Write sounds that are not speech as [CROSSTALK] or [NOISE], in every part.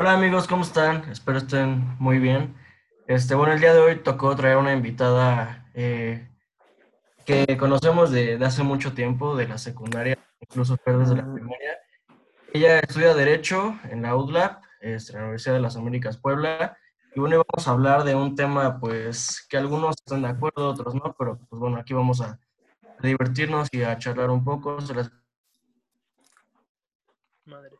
Hola amigos, ¿cómo están? Espero estén muy bien. Este, bueno, el día de hoy tocó traer una invitada eh, que conocemos de, de hace mucho tiempo, de la secundaria, incluso desde la primaria. Ella estudia Derecho en la UDLAP, este, en la Universidad de las Américas Puebla. Y bueno, vamos a hablar de un tema, pues, que algunos están de acuerdo, otros no, pero pues bueno, aquí vamos a divertirnos y a charlar un poco. Se las... Madre.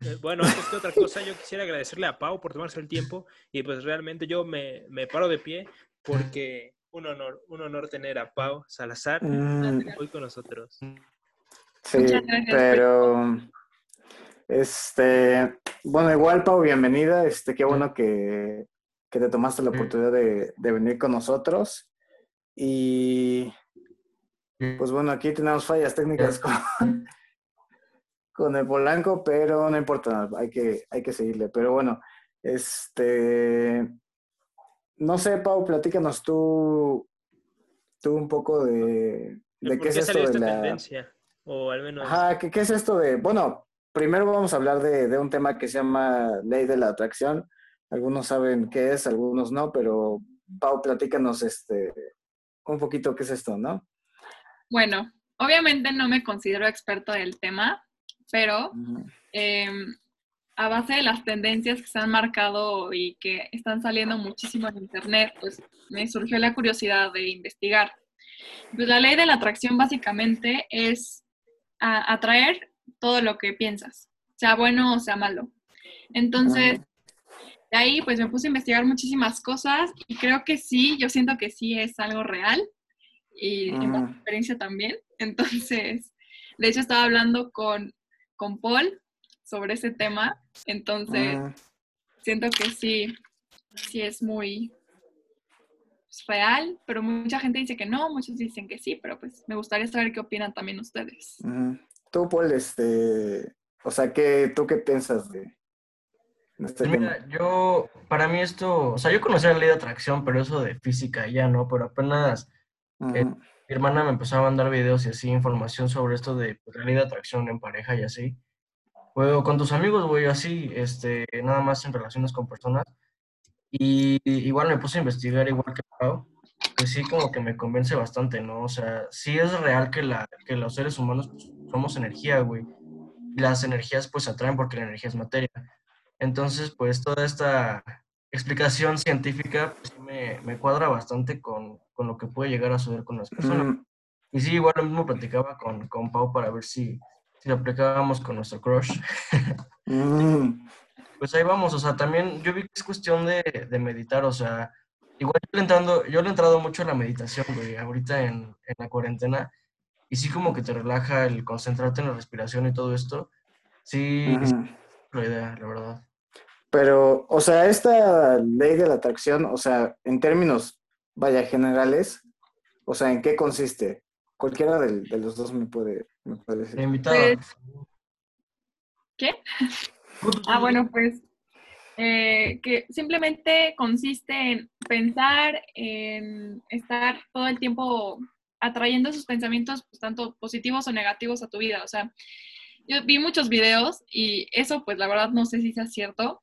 Eh, bueno, antes que otra cosa, yo quisiera agradecerle a Pau por tomarse el tiempo y pues realmente yo me, me paro de pie porque un honor, un honor tener a Pau Salazar Mm, hoy con nosotros. sí, gracias, pero este, bueno, igual Pau, bienvenida. Este, qué bueno que, que te tomaste la Sí. oportunidad de, de venir con nosotros. Y pues bueno, aquí tenemos fallas técnicas con, con el Polanco, pero no importa hay que, hay que seguirle. Pero bueno, este, no sé, Pau, platícanos tú, tú un poco de, de ¿Por qué es qué esto de esta la... tendencia? O al menos... Ajá, ¿qué, qué es esto de...? Bueno, primero vamos a hablar de, de un tema que se llama ley de la atracción. Algunos saben qué es, algunos no, pero Pau, platícanos este, un poquito qué es esto, ¿no? Bueno, obviamente no me considero experto del tema, pero eh, a base de las tendencias que se han marcado y que están saliendo muchísimo en internet, pues me surgió la curiosidad de investigar. Pues la ley de la atracción básicamente es a- atraer todo lo que piensas, sea bueno o sea malo. Entonces, de ahí pues me puse a investigar muchísimas cosas y creo que sí, yo siento que sí es algo real y en mi experiencia también. [LAUGHS] Entonces, de hecho estaba hablando con, con Paul sobre ese tema, entonces Ujú. siento que sí, sí es muy real, pero mucha gente dice que no, muchos dicen que sí, pero pues me gustaría saber qué opinan también ustedes. Ujú. Tú, Paul, este, o sea, ¿qué, ¿tú qué piensas de, este Pues tema? mira, yo, para mí esto, o sea, yo conocía la ley de atracción, pero eso de física ya no, pero apenas eh. Mi hermana me empezó a mandar videos y así, información sobre esto de pues, la ley de atracción en pareja y así. Güey, o con tus amigos, güey, así, este, nada más en relaciones con personas. Y igual me puse a investigar igual que Pau, pues sí como que me convence bastante, ¿no? O sea, sí es real que, la, que los seres humanos pues, somos energía, güey. Y las energías pues atraen porque la energía es materia. Entonces, pues toda esta explicación científica pues, me, me cuadra bastante con, con lo que puede llegar a suceder con las personas. Ujú. Y sí, igual lo mismo platicaba con, con Pau para ver si, si lo aplicábamos con nuestro crush. Ujú. [LAUGHS] Pues ahí vamos, o sea, también yo vi que es cuestión de, de meditar, o sea, igual yo le, entrando, yo le he entrado mucho a la meditación, güey, ahorita en, en la cuarentena, y sí como que te relaja el concentrarte en la respiración y todo esto, sí, Ujú. es la idea, la verdad. Pero, o sea, esta ley de la atracción, o sea, en términos, vaya, generales, o sea, ¿en qué consiste? Cualquiera del- de, los dos me puede, me puede decir. invitada. Pues- ¿Qué? Ah, bueno, pues eh, que simplemente consiste en pensar, en estar todo el tiempo atrayendo esos pensamientos, pues, tanto positivos o negativos a tu vida. O sea, yo vi muchos videos y eso, pues la verdad no sé si sea cierto,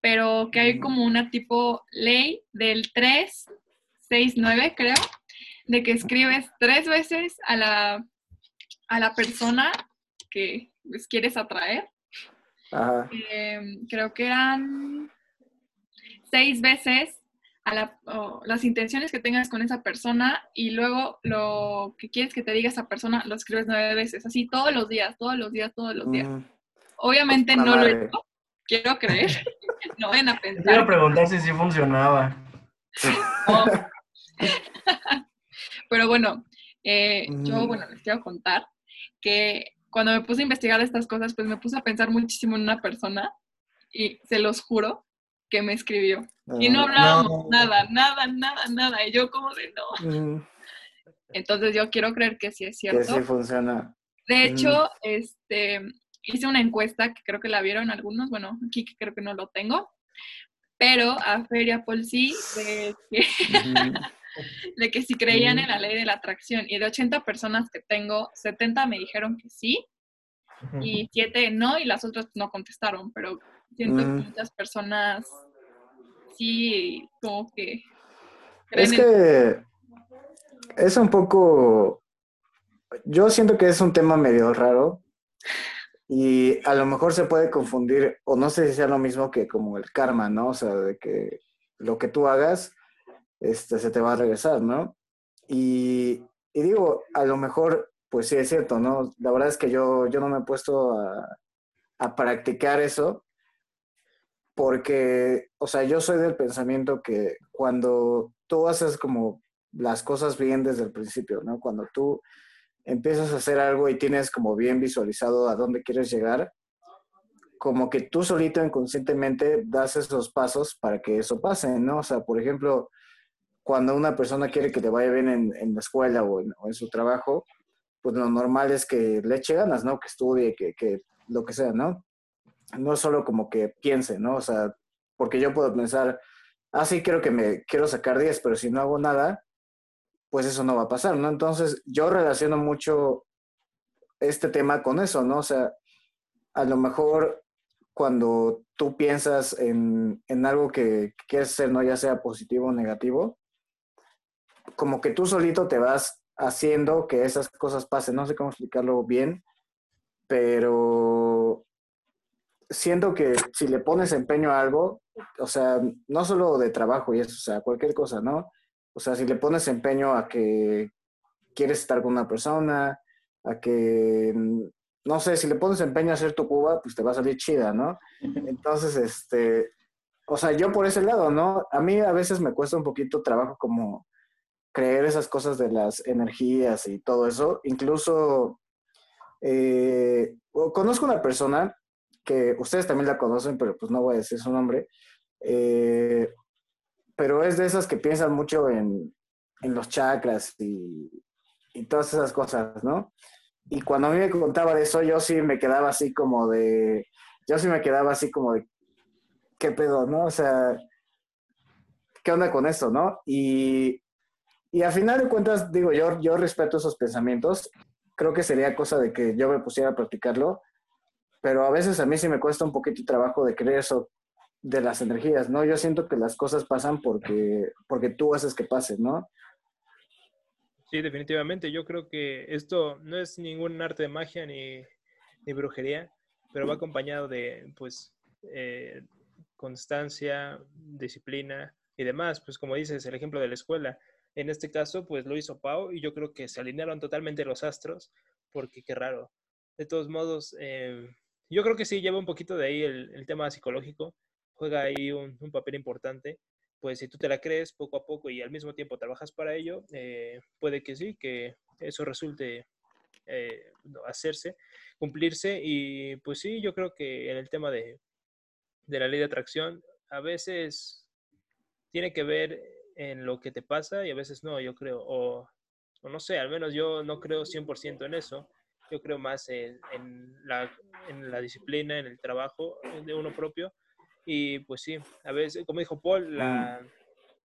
pero que hay como una tipo ley del 3, 6, 9, creo, de que escribes tres veces a la, a la persona que pues, quieres atraer Ajá. eh, creo que eran seis veces a la- las intenciones que tengas con esa persona y luego lo que quieres que te diga esa persona lo escribes nueve veces, así todos los días, todos los días, todos los días. Ujú. Obviamente no lo he hecho, quiero creer, [LAUGHS] no vayan a pensar. preguntar si sí funcionaba. [LAUGHS] no. [LAUGHS] Pero bueno, eh, yo Ujú. bueno, les quiero contar que cuando me puse a investigar estas cosas, pues me puse a pensar muchísimo en una persona y se los juro que me escribió. Y no Ah, hablábamos No. nada, nada, nada, nada. Y yo como de no. ujú. Entonces yo quiero creer que sí es Que cierto. sí funciona. De Ujú. hecho, este, hice una encuesta que creo que la vieron algunos, bueno, aquí que creo que no lo tengo, pero a Feria Paul sí, de que. [LAUGHS] de que si creían en la ley de la atracción. Y de 80 personas que tengo, 70 me dijeron que sí, y 7 no, y las otras no contestaron, pero Siento que Mm. muchas personas sí, como que Es creen en- que es un poco, yo siento que es un tema medio raro y a lo mejor se puede confundir, o no sé si sea lo mismo que como el karma, ¿no? O sea, de que lo que tú hagas, este, se te va a regresar, ¿no? Y, y digo, a lo mejor, pues sí es cierto, ¿no? La verdad es que yo, yo no me he puesto a, a practicar eso porque, o sea, yo soy del pensamiento que cuando tú haces como las cosas bien desde el principio, ¿no? Cuando tú empiezas a hacer algo y tienes como bien visualizado a dónde quieres llegar, como que tú solito inconscientemente das esos pasos para que eso pase, ¿no? O sea, por ejemplo, cuando una persona quiere que te vaya bien en, en la escuela o en, o en su trabajo, pues lo normal es que le eche ganas, ¿no? Que estudie, que, que lo que sea, ¿no? No solo como que piense, ¿no? O sea, porque yo puedo pensar, ah, sí, quiero que me, quiero sacar 10, pero si no hago nada, pues eso no va a pasar, ¿no? Entonces, yo relaciono mucho este tema con eso, ¿no? O sea, a lo mejor cuando tú piensas en, en algo que quieres hacer, ¿no? Ya sea positivo o negativo, como que tú solito te vas haciendo que esas cosas pasen. No sé cómo explicarlo bien, pero siento que si le pones empeño a algo, o sea, no solo de trabajo y eso, o sea, cualquier cosa, ¿no? O sea, si le pones empeño a que quieres estar con una persona, a que, no sé, si le pones empeño a hacer tu cuba, pues te va a salir chida, ¿no? Entonces, este, o sea, yo por ese lado, ¿no? A mí a veces me cuesta un poquito trabajo como creer esas cosas de las energías y todo eso. Incluso eh, conozco una persona que ustedes también la conocen, pero pues no voy a decir su nombre, eh, pero es de esas que piensan mucho en, en los chakras y, todas esas cosas, ¿no? Y cuando a mí me contaba de eso, yo sí me quedaba así como de, yo sí me quedaba así como de, ¿qué pedo, no? O sea, ¿qué onda con esto, no? Y, y al final de cuentas, digo, yo, yo respeto esos pensamientos, creo que sería cosa de que yo me pusiera a practicarlo, pero a veces a mí sí me cuesta un poquito de trabajo de creer eso de las energías, ¿no? Yo siento que las cosas pasan porque, porque tú haces que pasen, ¿no? Sí, definitivamente. Yo creo que esto no es ningún arte de magia ni, ni brujería, pero va acompañado de, pues, eh, constancia, disciplina y demás. Pues como dices, el ejemplo de la escuela. En este caso, pues lo hizo Pau y yo creo que se alinearon totalmente los astros, porque qué raro. De todos modos, eh, yo creo que sí lleva un poquito de ahí el, tema psicológico, juega ahí un, un, papel importante. Pues si tú te la crees poco a poco y al mismo tiempo trabajas para ello, eh, puede que sí, que eso resulte eh, hacerse, cumplirse. Y pues sí, yo creo que en el tema de, de la ley de atracción, a veces tiene que ver en lo que te pasa y a veces no, yo creo. O, o no sé, al menos yo no creo 100% en eso yo creo más en, en, la, en, la, disciplina, en el trabajo de uno propio. Y pues sí, a veces, como dijo Paul, la,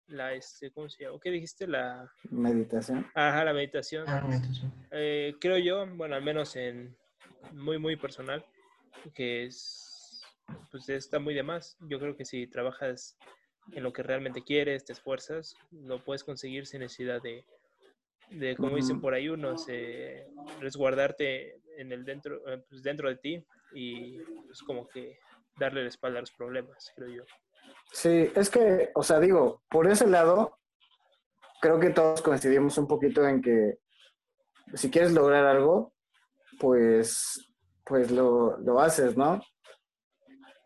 la este, ¿cómo se llama? ¿Qué dijiste? La meditación. Ajá, la meditación. Ah, meditación. Eh, creo yo, bueno, al menos en muy, muy personal, que es, pues está muy de más. Yo creo que si trabajas en lo que realmente quieres, te esfuerzas, lo puedes conseguir sin necesidad de, de como dicen por ahí unos, eh, resguardarte en el dentro, pues dentro de ti y pues como que darle la espalda a los problemas, creo yo. Sí, es que, o sea, digo, por ese lado, creo que todos coincidimos un poquito en que si quieres lograr algo, pues, pues lo, lo haces, ¿no?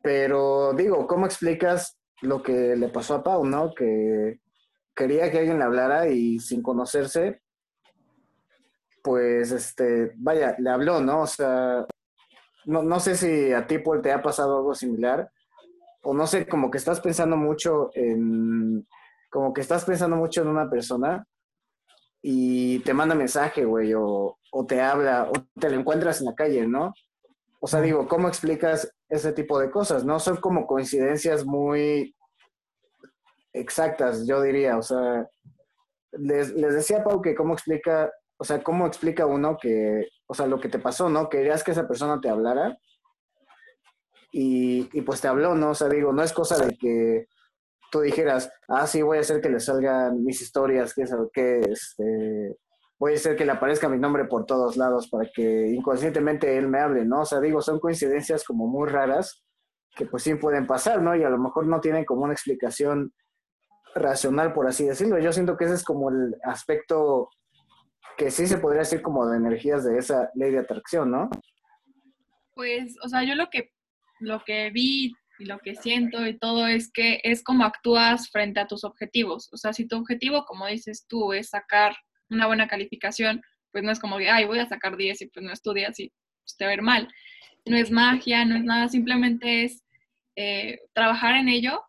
Pero digo, ¿cómo explicas lo que le pasó a Pau, ¿no? Que quería que alguien le hablara y sin conocerse, pues, este, vaya, le habló, ¿no? O sea, no, no sé si a ti, Paul, te ha pasado algo similar, o no sé, como que estás pensando mucho en, como que estás pensando mucho en una persona y te manda mensaje, güey, o, o te habla, o te lo encuentras en la calle, ¿no? O sea, digo, ¿cómo explicas ese tipo de cosas? No son como coincidencias muy exactas, yo diría. O sea, les, les decía a Pau que cómo explica, o sea, cómo explica uno que, o sea, lo que te pasó, ¿no? Querías que esa persona te hablara y, y pues te habló, ¿no? O sea, digo, no es cosa de que tú dijeras, ah, sí, voy a hacer que le salgan mis historias, que, que este, a hacer que le aparezca mi nombre por todos lados para que inconscientemente él me hable, ¿no? O sea, digo, son coincidencias como muy raras que pues sí pueden pasar, ¿no? Y a lo mejor no tienen como una explicación racional, por así decirlo. Yo siento que ese es como el aspecto que sí se podría decir como de energías de esa ley de atracción, ¿no? Pues, o sea, yo lo que, lo que vi y lo que siento y todo es que es como actúas frente a tus objetivos. O sea, si tu objetivo, como dices tú, es sacar una buena calificación, pues no es como que, ay, voy a sacar 10 y pues no estudias y pues, te va a ir mal. No es magia, no es nada, simplemente es eh, trabajar en ello,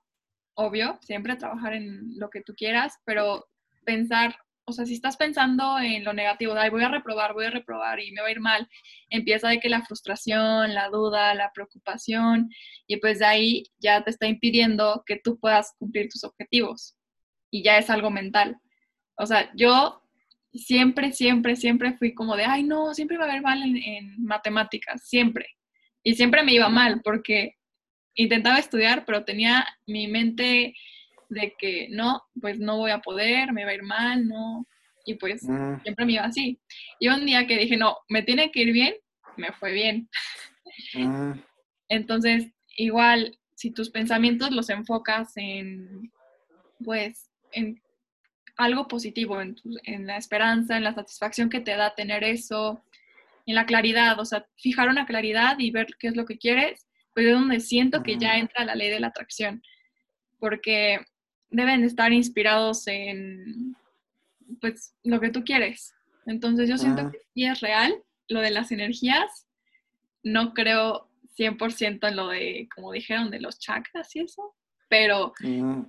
obvio, siempre trabajar en lo que tú quieras, pero pensar o sea, si estás pensando en lo negativo, ay, voy a reprobar, voy a reprobar y me va a ir mal, empieza de que la frustración, la duda, la preocupación, y pues de ahí ya te está impidiendo que tú puedas cumplir tus objetivos. Y ya es algo mental. O sea, yo siempre, siempre, siempre fui como de, ay, no, siempre va a ir mal en, en matemáticas, siempre. Y siempre me iba mal porque intentaba estudiar, pero tenía mi mente de que no, pues no voy a poder, me va a ir mal, no. Y pues mm. siempre me iba así. Y un día que dije, no, me tiene que ir bien, me fue bien. Mm. [LAUGHS] Entonces, igual, si tus pensamientos los enfocas en, pues, en algo positivo, en, en la esperanza, en la satisfacción que te da tener eso, en la claridad, o sea, fijar una claridad y ver qué es lo que quieres, pues es donde siento que ya entra la ley de la atracción. Porque deben estar inspirados en pues lo que tú quieres. Entonces yo siento que sí es real lo de las energías. No creo 100% en lo de, como dijeron, de los chakras y eso, pero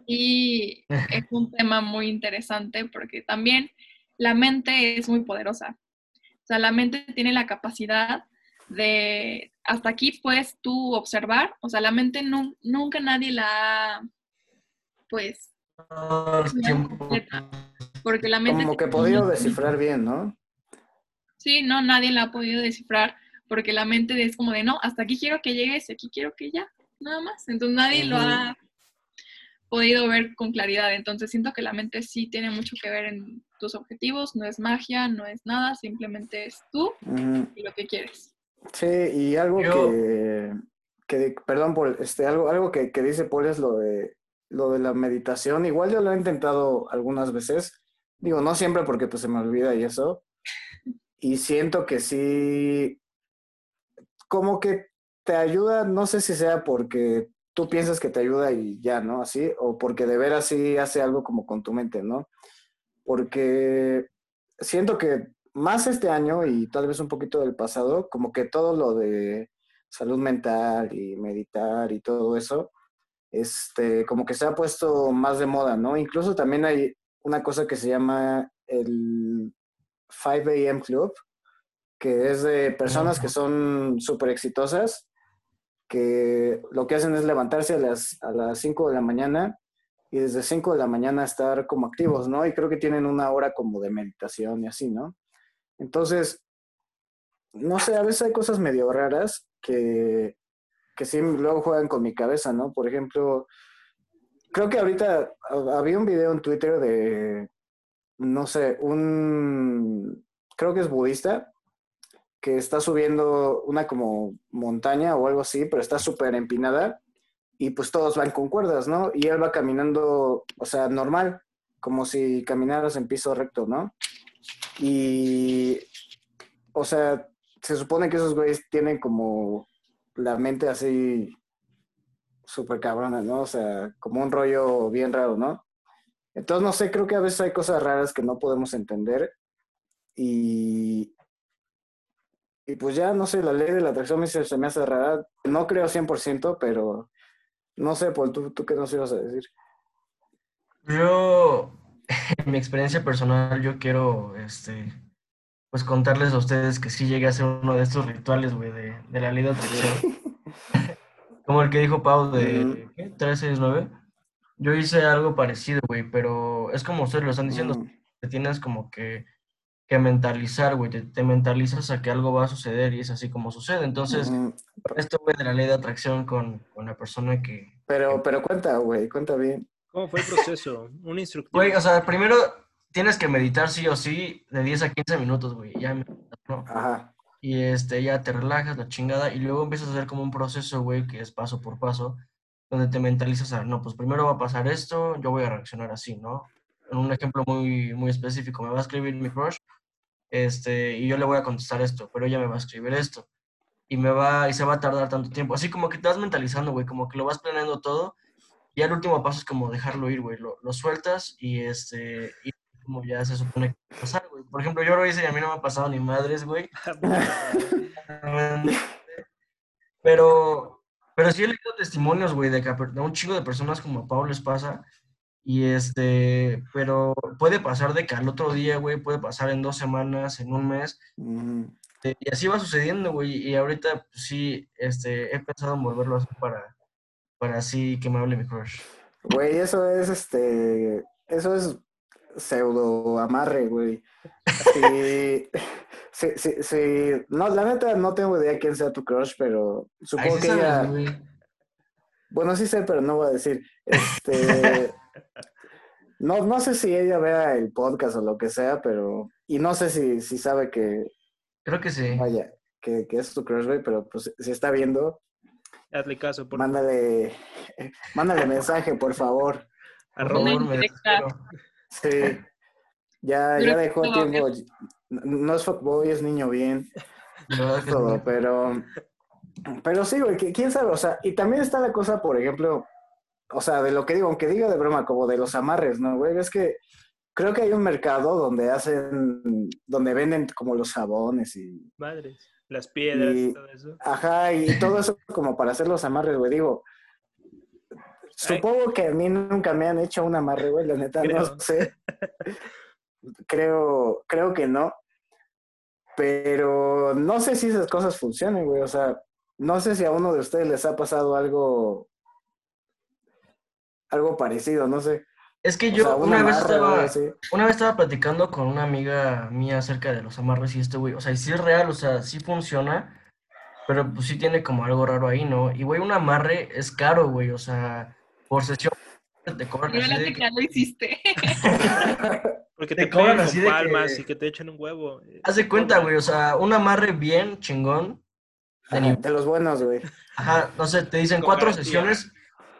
y es un tema muy interesante porque también la mente es muy poderosa. O sea, la mente tiene la capacidad de, hasta aquí puedes tú observar, o sea, la mente nunca nadie la, pues, porque la mente... Como que he podido descifrar bien, ¿no? Sí, no, nadie la ha podido descifrar porque la mente es como de, no, hasta aquí quiero que llegues, aquí quiero que ya, nada más. Entonces nadie lo ha podido ver con claridad. Entonces siento que la mente sí tiene mucho que ver en tus objetivos, no es magia, no es nada, simplemente es tú y lo que quieres. Sí, y algo que, que, perdón por este, algo, algo que, que dice Paul es lo de lo de la meditación. Igual yo lo he intentado algunas veces. Digo, no siempre porque pues se me olvida y eso. Y siento que sí, como que te ayuda, no sé si sea porque tú piensas que te ayuda y ya, ¿no? Así, o porque de veras sí hace algo como con tu mente, ¿no? Porque siento que más este año y tal vez un poquito del pasado, como que todo lo de salud mental y meditar y todo eso, este, como que se ha puesto más de moda, ¿no? Incluso también hay una cosa que se llama el 5 a.m. Club, que es de personas que son súper exitosas, que lo que hacen es levantarse a las, a las 5 de la mañana y desde 5 de la mañana estar como activos, ¿no? Y creo que tienen una hora como de meditación y así, ¿no? Entonces, no sé, a veces hay cosas medio raras que, que sí luego juegan con mi cabeza, ¿no? Por ejemplo, creo que ahorita había un video en Twitter de, no sé, un, creo que es budista, que está subiendo una como montaña o algo así, pero está súper empinada y pues todos van con cuerdas, ¿no? Y él va caminando, o sea, normal, como si caminaras en piso recto, ¿no? Y, o sea, se supone que esos güeyes tienen como la mente así súper cabrona, ¿no? O sea, como un rollo bien raro, ¿no? Entonces, no sé, creo que a veces hay cosas raras que no podemos entender y, y pues ya, no sé, la ley de la atracción se, me hace rara. No creo 100%, pero no sé, Paul, ¿tú, tú qué nos ibas a decir? Yo, [LAUGHS] en mi experiencia personal, yo quiero, este, pues contarles a ustedes que sí llegué a hacer uno de estos rituales, güey, de, de, la ley de atracción. [LAUGHS] Como el que dijo Pau de ¿qué? 369. Yo hice algo parecido, güey, pero es como ustedes lo están diciendo, que tienes como que que mentalizar, güey. Te, te mentalizas a que algo va a suceder y es así como sucede. Entonces, Mm, esto, güey, de la ley de atracción con, con la persona que... Pero, pero cuenta, güey, cuenta bien. ¿Cómo fue el proceso? Un instructivo. Güey, o sea, primero tienes que meditar sí o sí de 10 a 15 minutos, güey. Ya, meditas, ¿no? Ajá. Y este, ya te relajas la chingada y luego empiezas a hacer como un proceso, güey, que es paso por paso, donde te mentalizas a, no, pues primero va a pasar esto, yo voy a reaccionar así, ¿no? Un ejemplo muy, muy específico, me va a escribir mi crush, este, y yo le voy a contestar esto, pero ella me va a escribir esto. Y me va, y se va a tardar tanto tiempo. Así como que te vas mentalizando, güey, como que lo vas planeando todo. Y el último paso es como dejarlo ir, güey. Lo, lo sueltas y este, y como ya se supone que va a pasar, güey. Por ejemplo, yo lo hice y a mí no me ha pasado ni madres, güey. [LAUGHS] Pero, pero sí he leído testimonios, güey, de, que a per- de un chingo de personas como a Pablo les pasa. Y este, pero puede pasar de que al otro día, güey, puede pasar en dos semanas, en un mes. Mm, eh, Y así va sucediendo, güey. Y ahorita pues, sí, este, he pensado en volverlo a hacer para, para así que me hable mi crush. Güey, eso es este. Eso es pseudo amarre, güey. Sí, [LAUGHS] sí, sí, sí. No, la neta no tengo idea quién sea tu crush, pero Ay, supongo sí que sabes, ella. Bueno, sí sé, pero no voy a decir. Este. [LAUGHS] No, no sé si ella vea el podcast o lo que sea, pero. Y no sé si, si sabe que, Creo que sí. vaya, que, que es tu crush, güey, pero pues si está viendo, Hazle caso, por mándale, mándale mensaje, por favor. Arroba. favor, me. Sí. Ya, ya dejó tiempo. No es fuckboy, es niño bien, verdad que todo, pero. Pero sí, güey, que- quién sabe, o sea, y también está la cosa, por ejemplo, o sea, de lo que digo, aunque diga de broma, como de los amarres, ¿no, güey? Es que creo que hay un mercado donde hacen, donde venden como los jabones y, Madres. Las piedras y Y- todo eso. ajá, y todo eso como para hacer los amarres, güey, digo. Supongo que a mí nunca me han hecho un amarre, güey, la neta, Creo. no sé. creo, creo que no. Pero no sé si esas cosas funcionen, güey. O sea, no sé si a uno de ustedes les ha pasado algo, algo parecido, no sé. Es que O yo sea, una vez estaba, así. una vez estaba platicando con una amiga mía acerca de los amarres y este güey, o sea, y sí es real, o sea, sí funciona, pero pues sí tiene como algo raro ahí, ¿no? Y güey, un amarre es caro, güey, o sea, por sesión te cobran así Revélate de que ya lo hiciste. [LAUGHS] Porque Te te, cobran así con de palmas que- y que te echen un huevo. eh, haz de cuenta, güey, o sea, un amarre bien chingón, de Ajá, nivel, de los buenos, güey. ajá, no sé, te dicen cuatro sesiones,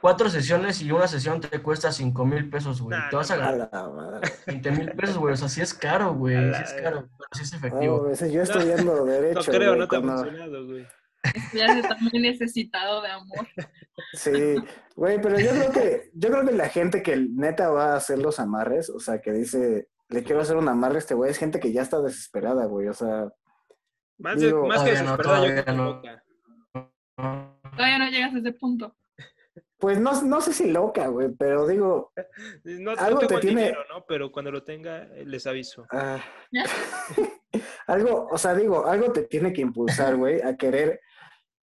cuatro sesiones y una sesión te cuesta cinco mil pesos, güey, Nah, te vas a no ganar la madre. 20 mil pesos, güey, o sea, sí es caro, güey, sí es caro, pero sí es No, efectivo. sí, yo estudiando [LAUGHS] derecho. No creo, güey, no te ha funcionado, güey. Ya está muy necesitado de amor. Sí, güey, pero yo creo que, yo creo que la gente que neta va a hacer los amarres, o sea, que dice, le quiero hacer un amarre a este güey, es gente que ya está desesperada, güey, o sea, Más, de- Digo, más que todavía no, desesperada, yo todavía creo que no. loca. Todavía no llegas a ese punto. Pues no, no sé si loca, güey, pero digo, [LAUGHS] No, no Algo tengo te el tiene- dinero, ¿no? Pero cuando lo tenga, eh, les aviso. ah, [LAUGHS] [LAUGHS] algo, o sea, digo, algo te tiene que impulsar, güey, a querer,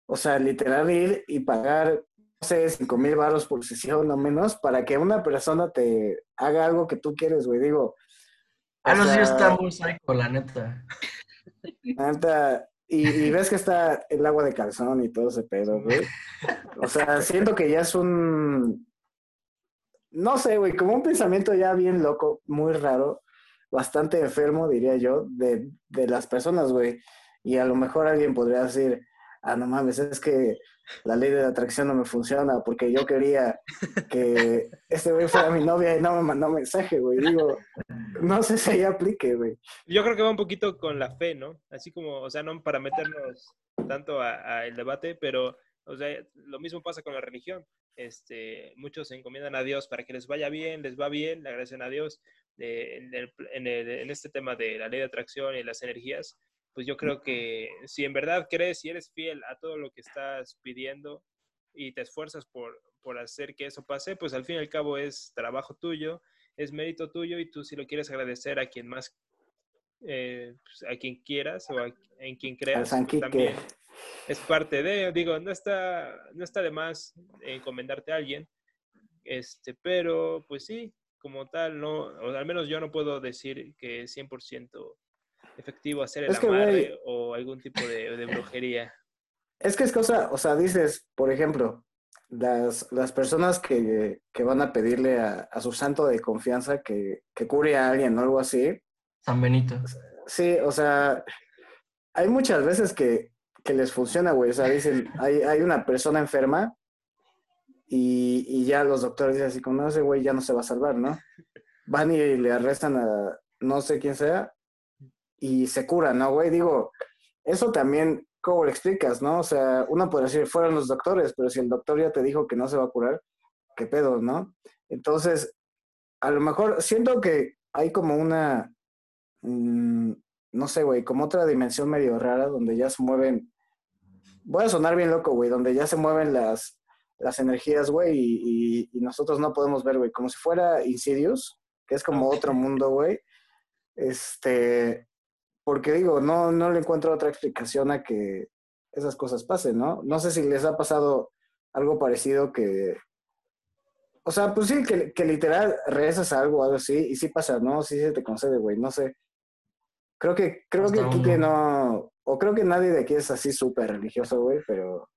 o sea, literal ir y pagar, no sé, cinco mil baros por sesión o menos, para que una persona te haga algo que tú quieres, güey, digo. Ah, no, sí está muy psycho, la neta. La neta, y, y [LAUGHS] ves que está el agua de calzón y todo ese pedo, güey. O sea, siento que ya es un. No sé, güey, como un pensamiento ya bien loco, muy raro, bastante enfermo, diría yo, de, de las personas, güey. Y a lo mejor alguien podría decir, ah, no mames, es que la ley de atracción no me funciona porque yo quería que este güey fuera mi novia y no me mandó mensaje, güey. Digo, no sé si ahí aplique, güey. Yo creo que va un poquito con la fe, ¿no? Así como, o sea, no para meternos tanto al debate, pero, o sea, lo mismo pasa con la religión. Este, muchos se encomiendan a Dios para que les vaya bien, les va bien, le agradecen a Dios. Eh, en, el- en el- en este tema de la ley de atracción y las energías, pues yo creo que si en verdad crees y eres fiel a todo lo que estás pidiendo y te esfuerzas por, por hacer que eso pase, pues al fin y al cabo es trabajo tuyo, es mérito tuyo y tú si lo quieres agradecer a quien más, eh, pues, a quien quieras o a- en quien creas, pues, también es parte de, digo, no está, no está de más encomendarte a alguien, este, pero pues sí, como tal, no, o al menos yo no puedo decir que 100% efectivo hacer el Es que, amarre o algún tipo de, de brujería. Es que es cosa, o sea, dices, por ejemplo, las, las personas que, que van a pedirle a, a su santo de confianza que, que cure a alguien o algo así, San Benito. sí, o sea, hay muchas veces que, que les funciona, güey. O sea, dicen, hay, hay una persona enferma y, y ya los doctores dicen así como, no, ese güey ya no se va a salvar, ¿no? Van y le arrestan a no sé quién sea y se cura, ¿no, güey? Digo, eso también, ¿cómo lo explicas, no? O sea, uno puede decir, fueron los doctores, pero si el doctor ya te dijo que no se va a curar, ¿qué pedo, no? Entonces, a lo mejor siento que hay como una, mm, no sé, güey, como otra dimensión medio rara donde ya se mueven, voy a sonar bien loco, güey, donde ya se mueven las, las energías, güey, y, y- y nosotros no podemos ver, güey, como si fuera Insidious, que es como otro mundo, güey. Este, porque digo, no, no le encuentro otra explicación a que esas cosas pasen, ¿no? No sé si les ha pasado algo parecido que, o sea, pues sí, que, que literal rezas a algo, algo así, y sí pasa, ¿no? Sí se te concede, güey, no sé. Creo que, creo que Hasta uno. que no, o creo que nadie de aquí es así súper religioso, güey, pero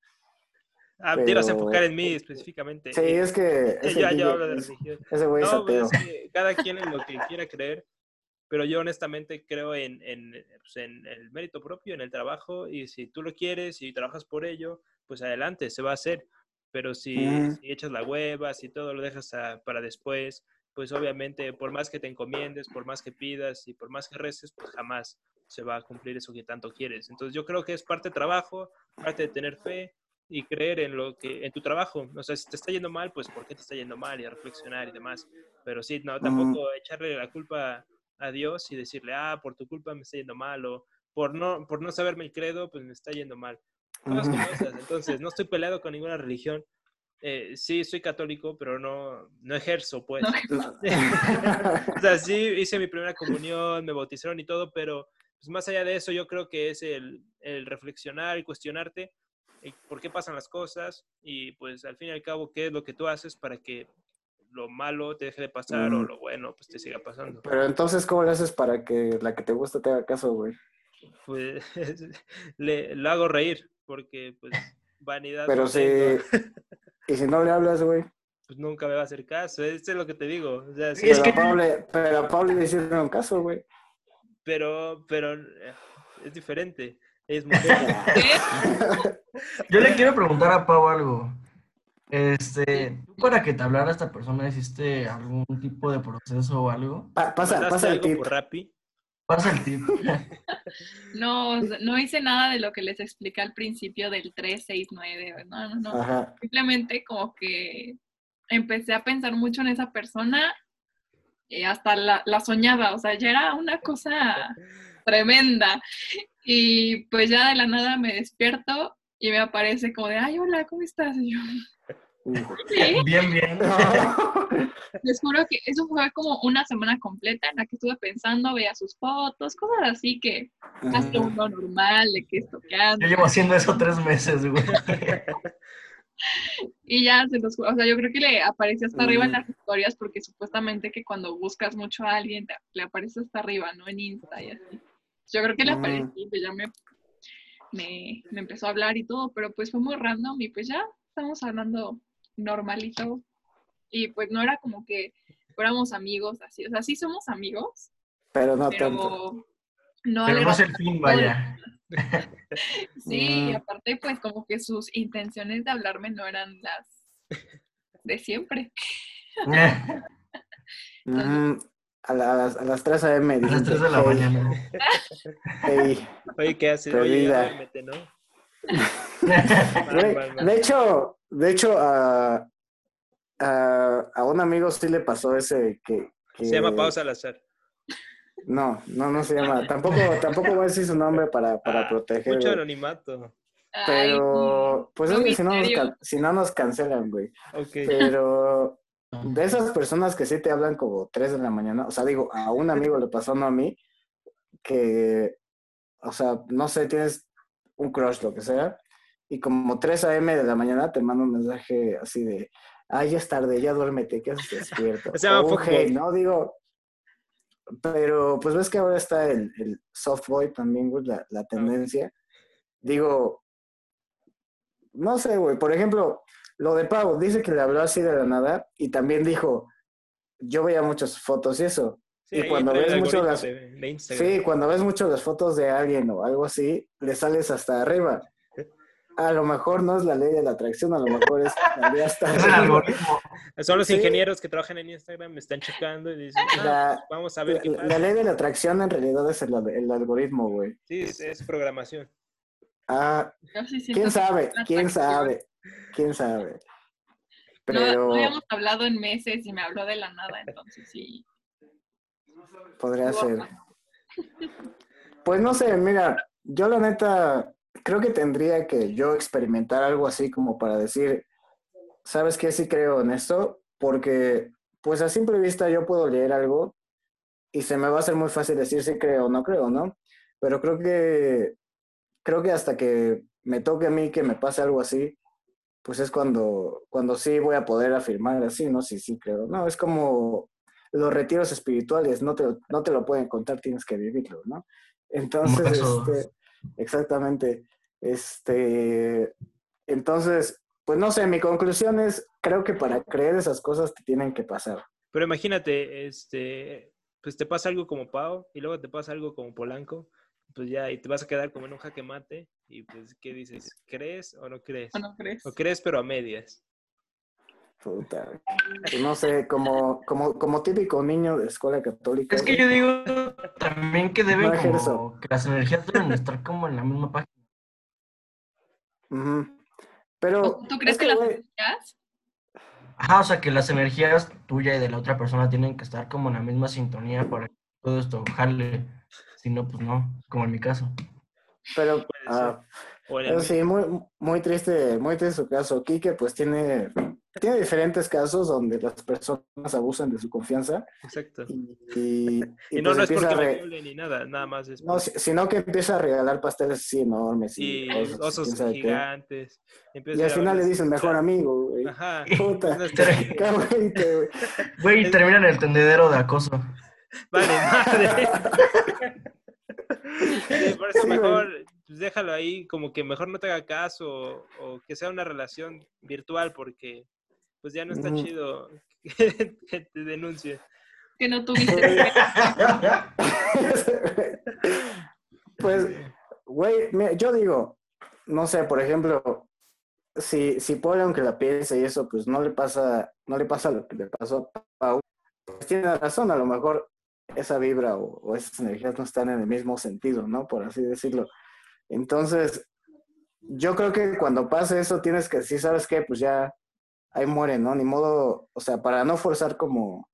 Ah, a Pero- enfocar en mí específicamente. sí, es que, es que [LAUGHS] ya, aquí ya hablo de es- religión. ese güey es No, pues, ateo. es que cada quien en lo que quiera creer, pero yo honestamente creo en, en, pues, en el mérito propio, en el trabajo, y si tú lo quieres y trabajas por ello, pues adelante, se va a hacer. Pero si, echas la hueva, si todo lo dejas a- para después, pues obviamente por más que te encomiendes, por más que pidas y por más que reces, pues jamás se va a cumplir eso que tanto quieres. Entonces yo creo que es parte de trabajo, parte de tener fe y creer en lo que en tu trabajo. O sea, si te está yendo mal, pues por qué te está yendo mal y a reflexionar y demás. Pero sí, no, tampoco echarle la culpa a Dios y decirle, ah, por tu culpa me está yendo mal o por no, por no saberme el credo, pues me está yendo mal. Cosas como esas. Entonces, no estoy peleado con ninguna religión. Eh, sí, soy católico, pero no, no ejerzo, pues. No. [LAUGHS] o sea, sí hice mi primera comunión, me bautizaron y todo, pero pues, más allá de eso, yo creo que es el, el reflexionar y cuestionarte eh, por qué pasan las cosas y pues al fin y al cabo, qué es lo que tú haces para que lo malo te deje de pasar o Mm. lo bueno pues te siga pasando. Pero entonces, ¿cómo le haces para que la que te gusta te haga caso, güey? Pues [LAUGHS] le, lo hago reír porque pues vanidad Pero no si, [LAUGHS] y si no le hablas, güey. pues nunca me va a hacer caso, eso es lo que te digo. O sea, Sí, es Pero, que- a Pablo, le- pero a Pablo le hicieron caso, güey. pero, pero eh, es diferente. Es mujer. [LAUGHS] Yo le quiero preguntar a Pau algo. Este, ¿tú para que te hablara esta persona hiciste algún tipo de proceso o algo? Pa- pasa, ¿Mandaste pasa el tip. Pasa el tip. [LAUGHS] [LAUGHS] No, no hice nada de lo que les expliqué al principio del 369. No, no, no. Ajá. Simplemente como que empecé a pensar mucho en esa persona y hasta la, la soñaba. O sea, ya era una cosa [LAUGHS] tremenda. Y pues ya de la nada me despierto y me aparece como de, ay, hola, ¿cómo estás? Y yo. "Sí". Bien, bien. [LAUGHS] Les juro que eso fue como una semana completa en la que estuve pensando, veía sus fotos, cosas así que hace Ajá. uno normal, de que esto que. Yo llevo haciendo eso tres meses, güey. [LAUGHS] Y ya se los, o sea, yo creo que le aparece hasta arriba en las historias porque supuestamente que cuando buscas mucho a alguien te- le aparece hasta arriba, ¿no? En Insta y así. Yo creo que le apareció y ya me, me, me empezó a hablar y todo, pero pues fue muy random y pues ya estamos hablando normalito. Y pues no era como que fuéramos amigos así, o sea, sí somos amigos, Pero no pero tanto. no Pero no es el fin, vaya. [LAUGHS] Sí, y Mm. aparte pues como que sus intenciones de hablarme no eran las de siempre. [LAUGHS] Mm, a, la- a las, a las 3 a.m. A las dicen 3 de la "Hey, mañana. hey". Oye, ¿qué haces? Oye, duérmete, ¿no? Mal, Güey, mal, mal. De hecho, de hecho, a, a, a un amigo sí le pasó ese que... que- Se llama Pau Salazar. No, no, no se llama. Tampoco, tampoco voy a decir su nombre para, para Ah, proteger. Mucho anonimato. Ay, Pero, pues es que si no, nos, si no nos cancelan, güey. Ok. Pero de esas personas que sí te hablan como 3 de la mañana, o sea, digo, a un amigo le pasó, no a mí, que, o sea, no sé, tienes un crush, lo que sea, y como 3 a.m. de la mañana te manda un mensaje así de, ay, ya es tarde, ya duérmete, ¿qué haces despierto? [LAUGHS] O un fuckboy. hey, ¿no? Digo, pero pues ves que ahora está el, el soft boy también, güey, la, la tendencia. Digo, no sé, güey, por ejemplo, lo de Pau, dice que le habló así de la nada y también dijo, yo veía muchas fotos y eso. Sí, Y cuando ves mucho las- de, de Instagram. Sí, cuando ves mucho las fotos de alguien o algo así, le sales hasta arriba. A lo mejor no es la ley de la atracción, a lo mejor es la ley hasta Es [LAUGHS] el arriba. algoritmo. Son los Sí. ingenieros que trabajan en Instagram, me están checando y dicen, "Ah, La- pues vamos a ver qué La, pasa. la ley de la atracción en realidad es el, el algoritmo, güey. Sí, es, es programación. Ah, quién sabe, quién sabe, quién sabe. No, Pero no habíamos hablado en meses y me habló de la nada, entonces sí. podría ser. Pues no sé, mira, yo la neta creo que tendría que yo experimentar algo así como para decir, ¿sabes qué? Sí creo en esto, porque pues a simple vista yo puedo leer algo y se me va a hacer muy fácil decir si creo o no creo, ¿no? Pero creo que creo que hasta que me toque a mí que me pase algo así, pues es cuando cuando sí voy a poder afirmar así, ¿no? Sí, sí creo. No, es como los retiros espirituales, no te, no te lo pueden contar, tienes que vivirlo, ¿no? Entonces, este, exactamente, este, entonces, pues no sé, mi conclusión es, creo que para creer esas cosas te tienen que pasar. Pero imagínate, este, pues te pasa algo como Pau y luego te pasa algo como Polanco, pues ya, y te vas a quedar como en un jaque mate y pues, ¿qué dices? ¿Crees o no crees? ¿O no crees? O crees pero a medias. Puta, pues no sé, como, como, como típico niño de escuela católica. Es que yo digo también que deben No como eso. que las energías deben estar como en la misma página. Pero, ¿Tú crees es que las energías? Ajá, o sea que las energías tuya y de la otra persona tienen que estar como en la misma sintonía para que todo esto jale. Si no, pues no, como en mi caso. pero, ah, Pero sí, muy, muy triste, muy triste su caso. Quique, pues tiene, tiene diferentes casos donde las personas abusan de su confianza Exacto. y, y, Y, y no, pues no es porque me ni nada, nada más es no, sino que empieza a regalar pasteles así enormes y, y cosas, osos gigantes. Y al final le dicen mejor amigo, güey. Ajá. Puta. [LAUGHS] [LAUGHS] Güey, termina en el tendedero de acoso. Vale, madre. Sí, por eso Sí, güey. mejor pues, déjalo ahí, como que mejor no te haga caso o, o que sea una relación virtual porque pues ya no está chido que, [LAUGHS] que te denuncie. Que no tuviste. [LAUGHS] pues, güey, mira, yo digo, no sé, por ejemplo, si, si Paul, aunque la piense y eso, pues no le pasa, no le pasa lo que le pasó a Pau, pues tiene razón, a lo mejor esa vibra o, esas energías no están en el mismo sentido, ¿no? Por así decirlo. Entonces, yo creo que cuando pase eso tienes que decir, ¿sabes qué? Pues ya ahí muere, ¿no? Ni modo, o sea, para no forzar como,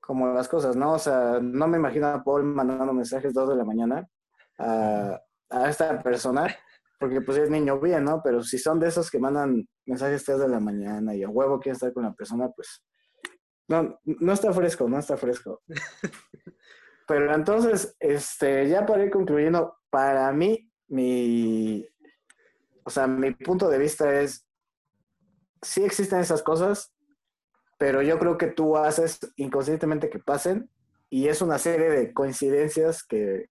como las cosas, ¿no? O sea, no me imagino a Paul mandando mensajes dos de la mañana a, a esta persona, porque pues es niño bien, ¿no? Pero si son de esos que mandan mensajes tres de la mañana y a huevo quieren estar con la persona, pues no, no está fresco, no está fresco. [LAUGHS] Pero entonces, este, ya para ir concluyendo, para mí, mi, o sea, mi punto de vista es, sí existen esas cosas, pero yo creo que tú haces inconscientemente que pasen y es una serie de coincidencias que,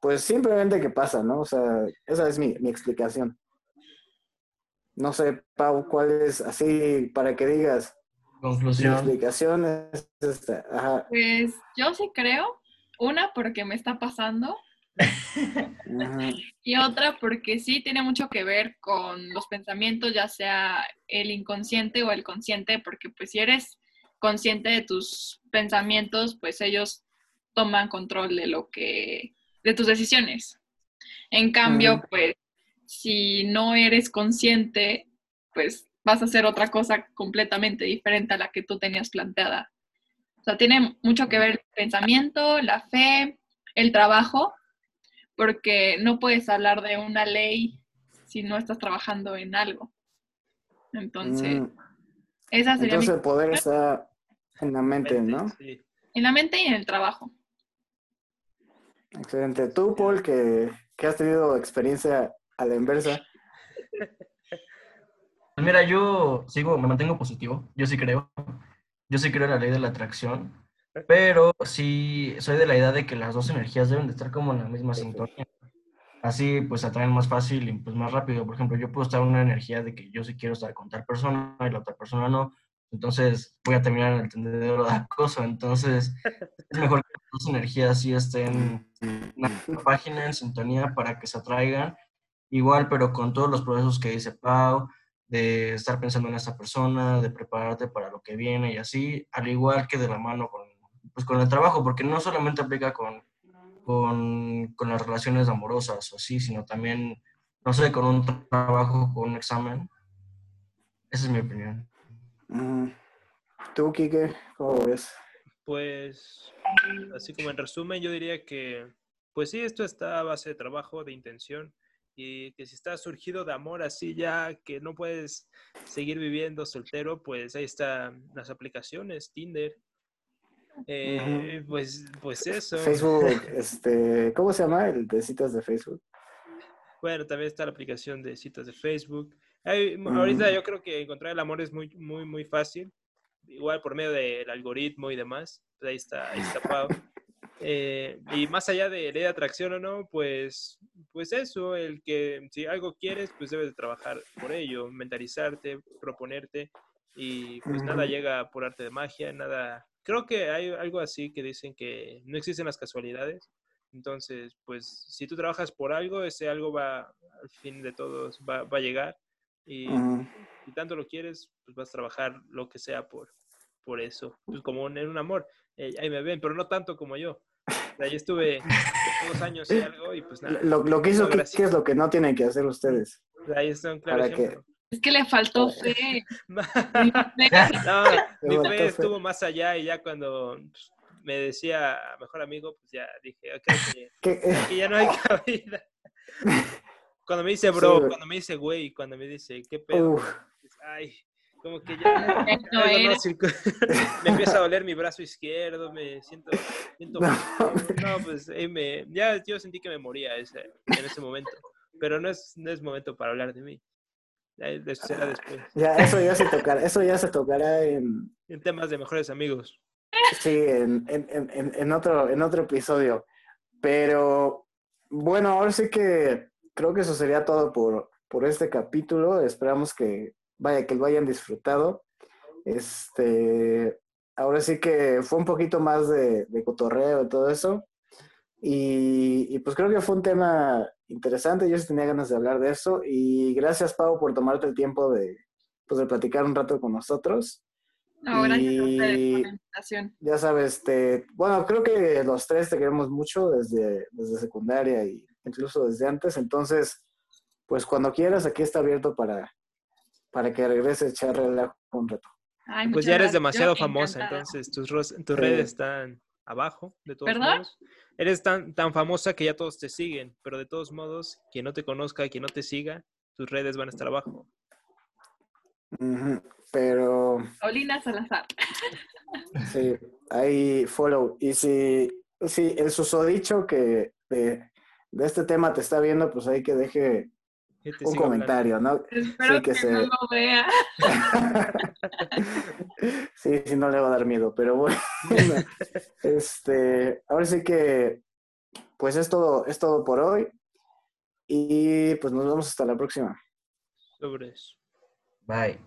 pues simplemente que pasan, ¿no? O sea, esa es mi, mi explicación. No sé, Pau, ¿cuál es así para que digas? Conclusión. explicación es esta. Ajá. Pues yo sí creo. Una, porque me está pasando. Y otra, porque sí tiene mucho que ver con los pensamientos, ya sea el inconsciente o el consciente, porque pues si eres consciente de tus pensamientos, pues ellos toman control de lo que, de tus decisiones. En cambio, pues si no eres consciente, pues vas a hacer otra cosa completamente diferente a la que tú tenías planteada. O sea, tiene mucho que ver el pensamiento, la fe, el trabajo, porque no puedes hablar de una ley si no estás trabajando en algo. Entonces, Mm, esa sería Entonces mi... el poder está en la mente, ¿no? Sí. En la mente y en el trabajo. Excelente. Tú, Paul, que, que has tenido experiencia a la inversa. Pues mira, yo sigo, me mantengo positivo, yo sí creo. yo sí creo en la ley de la atracción, pero sí soy de la idea de que las dos energías deben de estar como en la misma sintonía. Así pues atraen más fácil y pues más rápido. Por ejemplo, yo puedo estar en una energía de que yo sí quiero estar con tal persona y la otra persona no. Entonces voy a terminar en el tendedero de acoso. [LAUGHS] Entonces es mejor que las dos energías sí estén en una [LAUGHS] página en sintonía para que se atraigan. Igual, pero con todos los procesos que dice Pau, de estar pensando en esa persona, de prepararte para lo que viene y así, al igual que de la mano con, pues, con el trabajo, porque no solamente aplica con, con, con las relaciones amorosas o así, sino también, no sé, con un trabajo, con un examen. Esa es mi opinión. Mm. ¿Tú, Kike, cómo ves? Pues, así como en resumen, yo diría que, pues sí, esto está a base de trabajo, de intención, y que si estás surgido de amor así ya, que no puedes seguir viviendo soltero, pues ahí están las aplicaciones, Tinder. Eh, Pues, pues eso. Facebook, [LAUGHS] este, ¿cómo se llama el de citas de Facebook? Bueno, también está la aplicación de citas de Facebook. Hay- Ahorita yo creo que encontrar el amor es muy, muy, muy fácil. Igual por medio del algoritmo y demás. Pues ahí está, ahí está Pau. [LAUGHS] Eh, y más allá de ley de atracción o no, pues, pues eso, el que si algo quieres, pues debes de trabajar por ello, mentalizarte, proponerte y pues nada Ujú. llega por arte de magia, nada. Creo que hay algo así que dicen que no existen las casualidades. Entonces, pues si tú trabajas por algo, ese algo va, al fin de todos, va, va a llegar. Y Ujú. si tanto lo quieres, pues vas a trabajar lo que sea por, por eso. Pues como en un amor. Eh, ahí me ven, pero no tanto como yo. O sea, yo estuve dos años y algo y pues nada. Lo, lo que hizo gracias. es lo que no tienen que hacer ustedes. Ahí está un claro que-. Es que le faltó [LAUGHS] fe. [LAUGHS] no, mi fe fe. estuvo más allá y ya cuando pues, me decía mejor amigo, pues ya dije, ok, que, [LAUGHS] ¿Qué? que ya no hay cabida. Cuando me dice bro, cuando me dice güey, cuando me dice qué pedo, Uf, ay, como que ya [LAUGHS] [LAUGHS] No no circu- [LAUGHS] me empieza a doler mi brazo izquierdo, me siento, siento No. no, pues me, ya yo sentí que me moría ese, en ese momento, pero no es, no es momento para hablar de mí, eso será después, ya, eso ya se tocará, eso ya se tocará en, en temas de mejores amigos. sí, en, en, en- en, en otro, en otro episodio. Pero bueno, ahora sí que creo que eso sería todo por, por este capítulo. Esperamos que vaya, que lo hayan disfrutado. Este, ahora sí que fue un poquito más de, de cotorreo y todo eso. Y, y pues creo que fue un tema interesante. Yo sí tenía ganas de hablar de eso. Y gracias, Pau, por tomarte el tiempo de, pues, de platicar un rato con nosotros. No, gracias a ustedes Y- por la invitación. Ya sabes, te, bueno, creo que los tres te queremos mucho desde, desde secundaria y incluso desde antes. Entonces, pues cuando quieras, aquí está abierto para, para que regreses a echar relajo un rato. Ay, Pues ya eres gracias. demasiado Yo famosa, encantada. entonces tus, tus Sí. redes están abajo, de todos ¿Perdón? modos. Eres tan, tan famosa que ya todos te siguen, pero de todos modos, quien no te conozca, quien no te siga, tus redes van a estar abajo. Pero Olina Salazar. [LAUGHS] sí, ahí follow. Y si, si el susodicho que de, de este tema te está viendo, pues ahí que deje Un hablando. comentario, ¿no? Espero Sí, que que, se- no lo vea. [LAUGHS] sí, sí, no le va a dar miedo, pero bueno, [LAUGHS] este, ahora sí que, pues es todo, es todo por hoy y pues nos vemos hasta la próxima. Sobres. Bye.